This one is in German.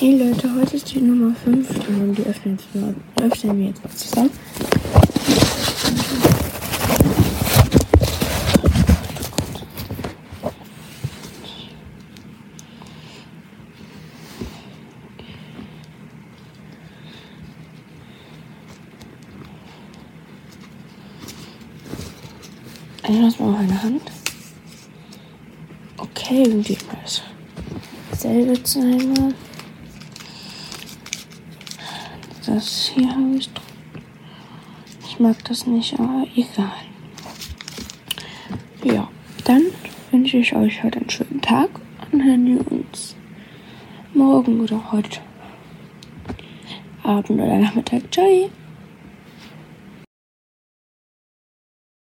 Hey Leute, heute ist die Nummer 5 und die öffnen, mal, öffnen wir jetzt mal zusammen. Ich lass mal meine Hand. Okay, irgendwie mal das selbe zweimal. Das hier habe ich drin. Ich mag das nicht, aber egal. Ja, dann wünsche ich euch heute einen schönen Tag und hören wir uns morgen oder heute Abend oder Nachmittag. Ciao.